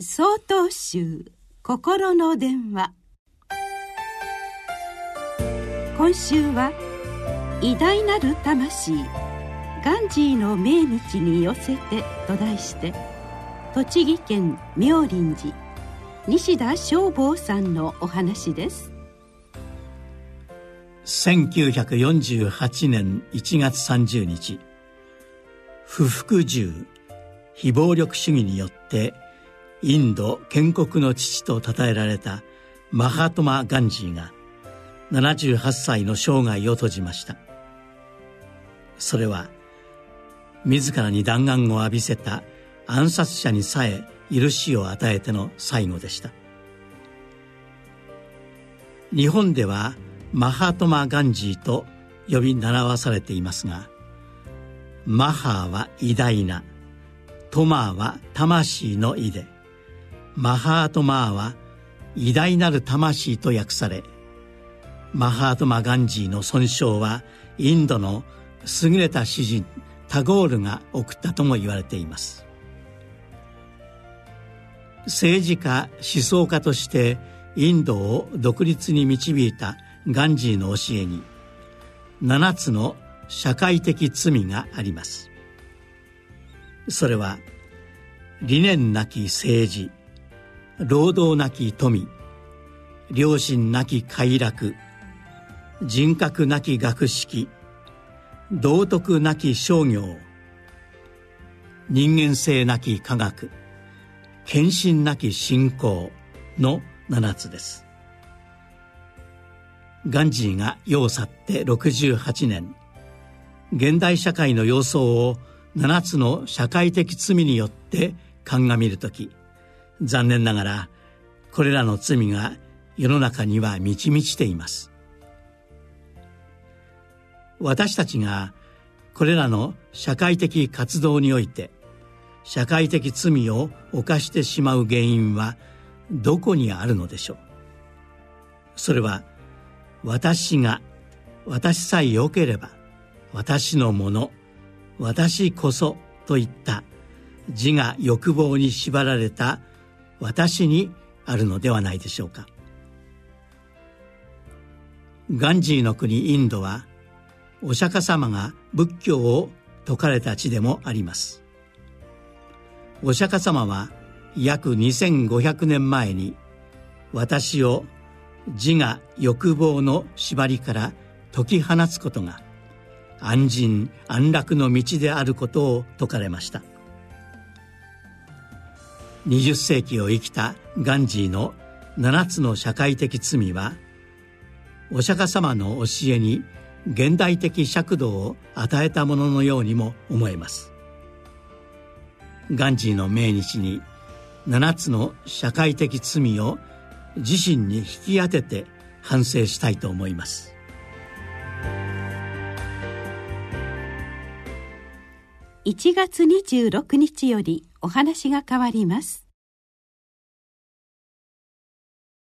総統集心の電話。今週は「偉大なる魂ガンジーの命日に寄せて」と題して栃木県妙林寺西田正坊さんのお話です。1948年1月30日不服従非暴力主義によってインド建国の父と称えられたマハトマ・ガンジーが78歳の生涯を閉じました。それは自らに弾丸を浴びせた暗殺者にさえ許しを与えての最後でした。日本ではマハトマ・ガンジーと呼び習わされていますがマハーは偉大なトマーは魂の意でマハートマーは偉大なる魂と訳されマハートマ・ガンジーの尊称はインドの優れた詩人タゴールが送ったとも言われています。政治家思想家としてインドを独立に導いたガンジーの教えに7つの社会的罪があります。それは理念なき政治労働なき富良心なき快楽人格なき学識道徳なき商業人間性なき科学献身なき信仰の7つです。ガンジーが世を去って68年現代社会の様相を7つの社会的罪によって鑑みる時残念ながらこれらの罪が世の中には満ち満ちています。私たちがこれらの社会的活動において社会的罪を犯してしまう原因はどこにあるのでしょう？それは私が私さえ良ければ私のもの私こそといった自我欲望に縛られた私にあるのではないでしょうか。ガンジーの国インドはお釈迦様が仏教を説かれた地でもあります。お釈迦様は約2500年前に私を自我欲望の縛りから解き放つことが安心安楽の道であることを説かれました。20世紀を生きたガンジーの7つの社会的罪はお釈迦様の教えに現代的尺度を与えたもののようにも思えます。ガンジーの命日に7つの社会的罪を自身に引き当てて反省したいと思います。1月26日よりお話が変わります。